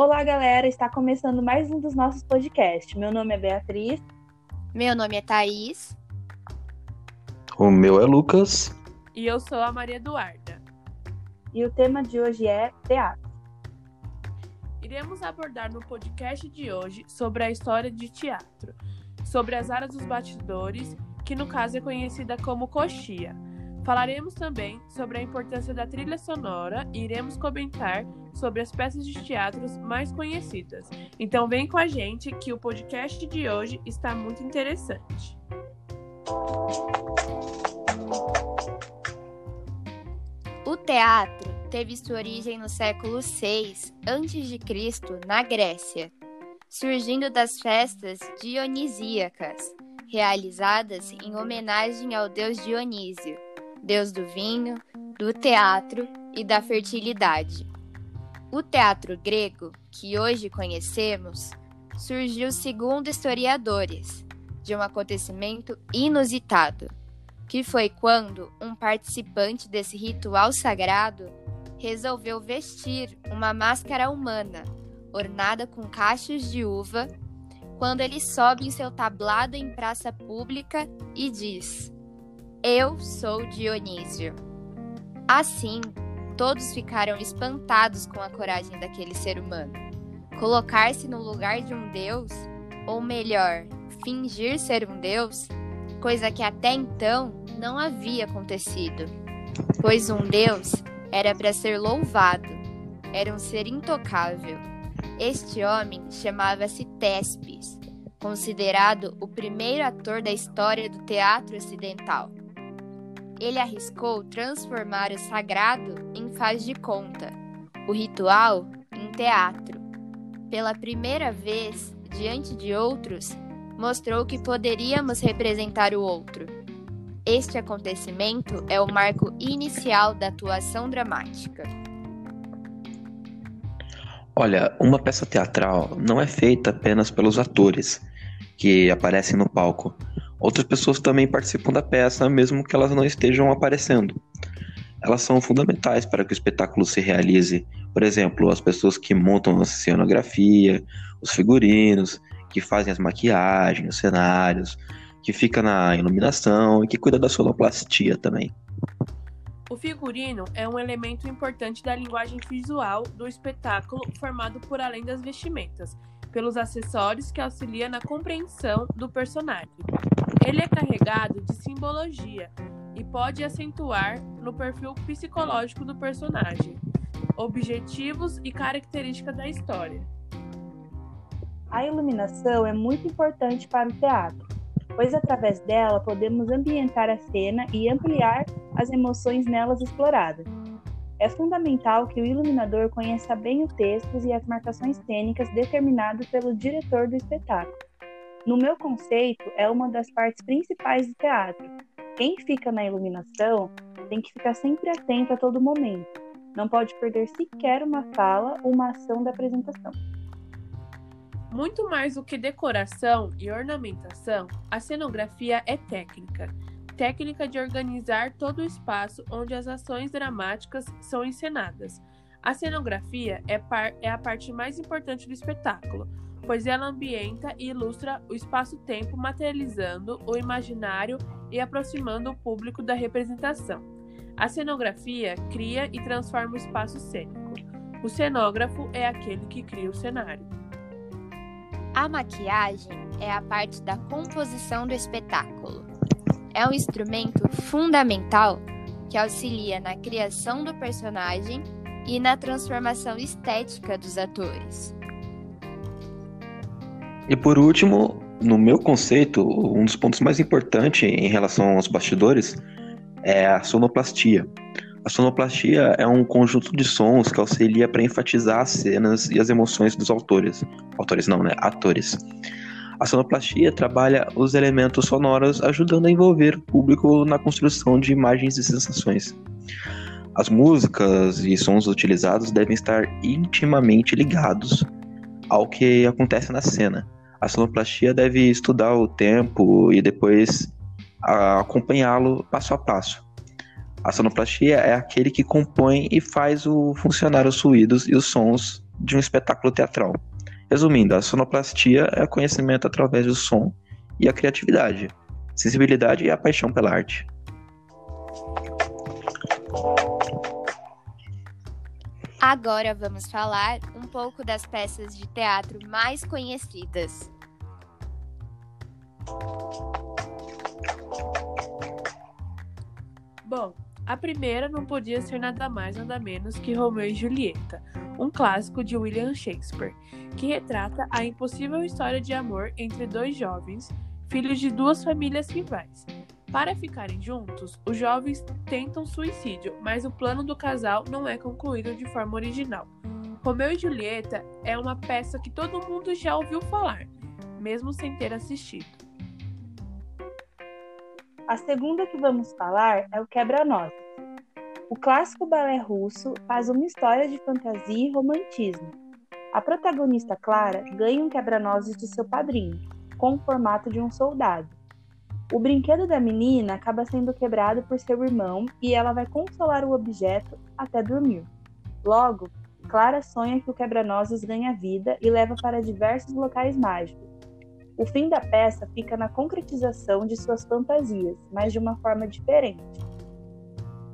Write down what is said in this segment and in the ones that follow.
Olá, galera! Está começando mais um dos nossos podcasts. Meu nome é Beatriz. Meu nome é Thaís. O meu é Lucas. E eu sou a Maria Eduarda. E o tema de hoje é teatro. Iremos abordar no podcast de hoje sobre a história de teatro, sobre as áreas dos bastidores, que no caso é conhecida como coxia. Falaremos também sobre a importância da trilha sonora e iremos comentar sobre as peças de teatros mais conhecidas. Então vem com a gente que o podcast de hoje está muito interessante. O teatro teve sua origem no século VI a.C., na Grécia, surgindo das festas dionisíacas, realizadas em homenagem ao deus Dionísio, deus do vinho, do teatro e da fertilidade. O teatro grego, que hoje conhecemos, surgiu, segundo historiadores, de um acontecimento inusitado, que foi quando um participante desse ritual sagrado resolveu vestir uma máscara humana, ornada com cachos de uva, quando ele sobe em seu tablado em praça pública e diz: Eu sou Dionísio. Assim, Todos ficaram espantados com a coragem daquele ser humano. Colocar-se no lugar de um deus, ou melhor, fingir ser um deus, coisa que até então não havia acontecido. Pois um deus era para ser louvado, era um ser intocável. Este homem chamava-se Tespes, considerado o primeiro ator da história do teatro ocidental ele arriscou transformar o sagrado em faz de conta, o ritual em teatro. Pela primeira vez, diante de outros, mostrou que poderíamos representar o outro. Este acontecimento é o marco inicial da atuação dramática. Olha, uma peça teatral não é feita apenas pelos atores que aparecem no palco, Outras pessoas também participam da peça, mesmo que elas não estejam aparecendo. Elas são fundamentais para que o espetáculo se realize. Por exemplo, as pessoas que montam a cenografia, os figurinos, que fazem as maquiagens, os cenários, que fica na iluminação e que cuida da sonoplastia também. O figurino é um elemento importante da linguagem visual do espetáculo, formado por além das vestimentas, pelos acessórios que auxiliam na compreensão do personagem. Ele é carregado de simbologia e pode acentuar no perfil psicológico do personagem, objetivos e características da história. A iluminação é muito importante para o teatro, pois através dela podemos ambientar a cena e ampliar as emoções nelas exploradas. É fundamental que o iluminador conheça bem o texto e as marcações cênicas determinadas pelo diretor do espetáculo. No meu conceito, é uma das partes principais do teatro. Quem fica na iluminação tem que ficar sempre atento a todo momento. Não pode perder sequer uma fala ou uma ação da apresentação. Muito mais do que decoração e ornamentação, a cenografia é técnica técnica de organizar todo o espaço onde as ações dramáticas são encenadas. A cenografia é, é a parte mais importante do espetáculo, pois ela ambienta e ilustra o espaço-tempo, materializando o imaginário e aproximando o público da representação. A cenografia cria e transforma o espaço cênico. O cenógrafo é aquele que cria o cenário. A maquiagem é a parte da composição do espetáculo é um instrumento fundamental que auxilia na criação do personagem e na transformação estética dos atores. E por último, no meu conceito, um dos pontos mais importantes em relação aos bastidores é a sonoplastia. A sonoplastia é um conjunto de sons que auxilia para enfatizar as cenas e as emoções dos autores. Autores não, né? Atores. A sonoplastia trabalha os elementos sonoros, ajudando a envolver o público na construção de imagens e sensações. As músicas e sons utilizados devem estar intimamente ligados ao que acontece na cena. A sonoplastia deve estudar o tempo e depois acompanhá-lo passo a passo. A sonoplastia é aquele que compõe e faz o funcionar os ruídos e os sons de um espetáculo teatral. Resumindo, a sonoplastia é conhecimento através do som e a criatividade, sensibilidade e a paixão pela arte. Agora vamos falar pouco das peças de teatro mais conhecidas. Bom, a primeira não podia ser nada mais nada menos que Romeu e Julieta, um clássico de William Shakespeare, que retrata a impossível história de amor entre dois jovens, filhos de duas famílias rivais. Para ficarem juntos, os jovens tentam suicídio, mas o plano do casal não é concluído de forma original. Romeu e Julieta é uma peça que todo mundo já ouviu falar, mesmo sem ter assistido. A segunda que vamos falar é o Quebra-Nozes. O clássico balé russo faz uma história de fantasia e romantismo. A protagonista Clara ganha um quebra-nozes de seu padrinho, com o formato de um soldado. O brinquedo da menina acaba sendo quebrado por seu irmão e ela vai consolar o objeto até dormir. Logo, Clara sonha que o quebra-nozes ganha vida e leva para diversos locais mágicos. O fim da peça fica na concretização de suas fantasias, mas de uma forma diferente.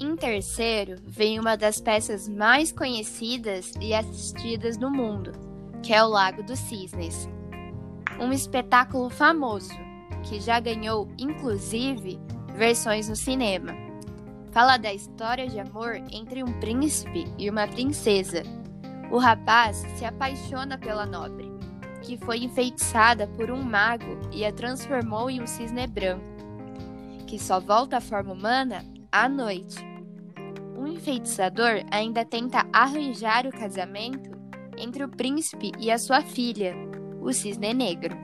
Em terceiro, vem uma das peças mais conhecidas e assistidas no mundo, que é o Lago dos Cisnes. Um espetáculo famoso, que já ganhou, inclusive, versões no cinema. Fala da história de amor entre um príncipe e uma princesa. O rapaz se apaixona pela nobre, que foi enfeitiçada por um mago e a transformou em um cisne branco, que só volta à forma humana à noite. O enfeitiçador ainda tenta arranjar o casamento entre o príncipe e a sua filha, o cisne negro.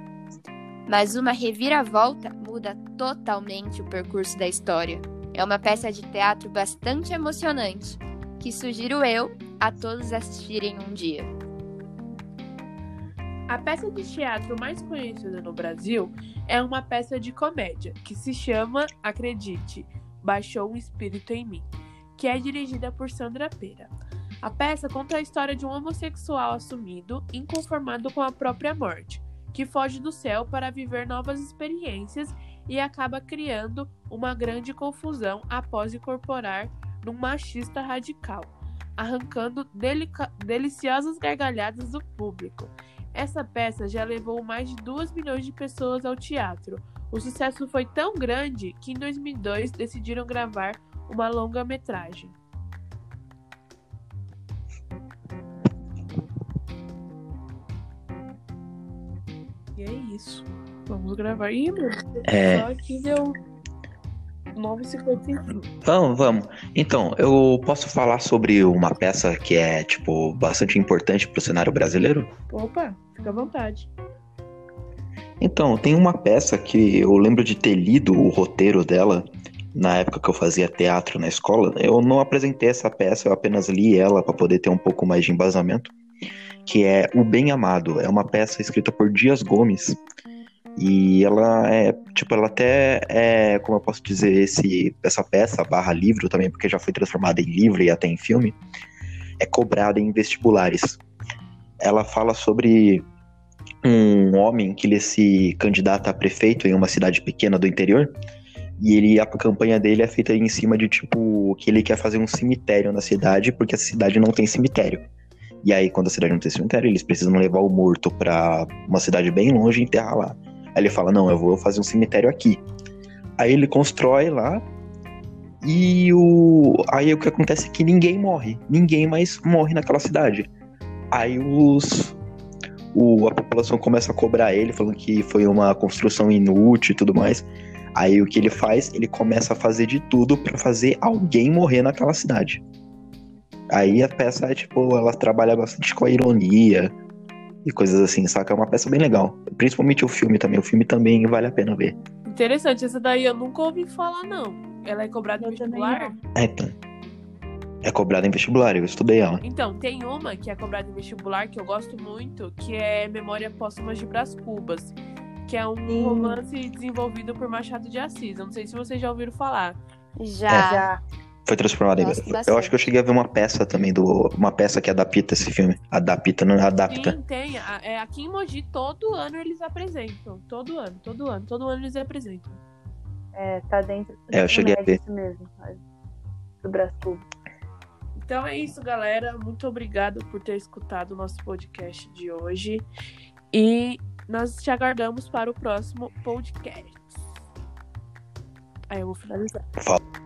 Mas uma reviravolta muda totalmente o percurso da história. É uma peça de teatro bastante emocionante, que sugiro eu a todos assistirem um dia. A peça de teatro mais conhecida no Brasil é uma peça de comédia que se chama, acredite, Baixou um Espírito em Mim, que é dirigida por Sandra Pera. A peça conta a história de um homossexual assumido, inconformado com a própria morte, que foge do céu para viver novas experiências e acaba criando uma grande confusão após incorporar num machista radical, arrancando deliciosas gargalhadas do público. Essa peça já levou mais de 2 milhões de pessoas ao teatro. O sucesso foi tão grande que em 2002 decidiram gravar uma longa-metragem. é isso. Vamos gravar. Ih, meu É. só aqui deu 9h55. Vamos, vamos. Então, eu posso falar sobre uma peça que é, tipo, bastante importante pro cenário brasileiro? Opa, fica à vontade. Então, tem uma peça que eu lembro de ter lido o roteiro dela na época que eu fazia teatro na escola. Eu não apresentei essa peça, eu apenas li ela para poder ter um pouco mais de embasamento. Que é O Bem Amado. É uma peça escrita por Dias Gomes. E ela é, tipo, ela até é, como eu posso dizer, esse, essa peça, barra livro também, porque já foi transformada em livro e até em filme, é cobrada em vestibulares. Ela fala sobre um homem que ele se candidata a prefeito em uma cidade pequena do interior. E ele, a campanha dele é feita em cima de tipo que ele quer fazer um cemitério na cidade, porque a cidade não tem cemitério. E aí, quando a cidade não tem cemitério, eles precisam levar o morto pra uma cidade bem longe e enterrar lá. Aí ele fala: Não, eu vou fazer um cemitério aqui. Aí ele constrói lá. E o. Aí o que acontece é que ninguém morre. Ninguém mais morre naquela cidade. Aí os. O, a população começa a cobrar ele, falando que foi uma construção inútil e tudo mais. Aí o que ele faz? Ele começa a fazer de tudo para fazer alguém morrer naquela cidade. Aí a peça é tipo, ela trabalha bastante com a ironia e coisas assim, saca? É uma peça bem legal. Principalmente o filme também. O filme também vale a pena ver. Interessante, essa daí eu nunca ouvi falar, não. Ela é cobrada Eu também vestibular? É, então. É cobrada em vestibular, eu estudei ela. Então, tem uma que é cobrada em vestibular que eu gosto muito, que é Memória Póstuma de Brás Cubas, que é um Sim. romance desenvolvido por Machado de Assis. Eu não sei se vocês já ouviram falar. Já. Já. Foi transformado em. Eu acho que eu cheguei a ver uma peça também, do uma peça que adapta esse filme. Adapta, não adapta. Sim, tem. É, aqui em Mogi, todo ano eles apresentam. Todo ano, todo ano, todo ano eles apresentam. É, tá dentro do É, eu cheguei a ensino ver. isso mesmo. Do Brascub. Então é isso, galera. Muito obrigado por ter escutado o nosso podcast de hoje. E nós te aguardamos para o próximo podcast. Aí eu vou finalizar. Fala.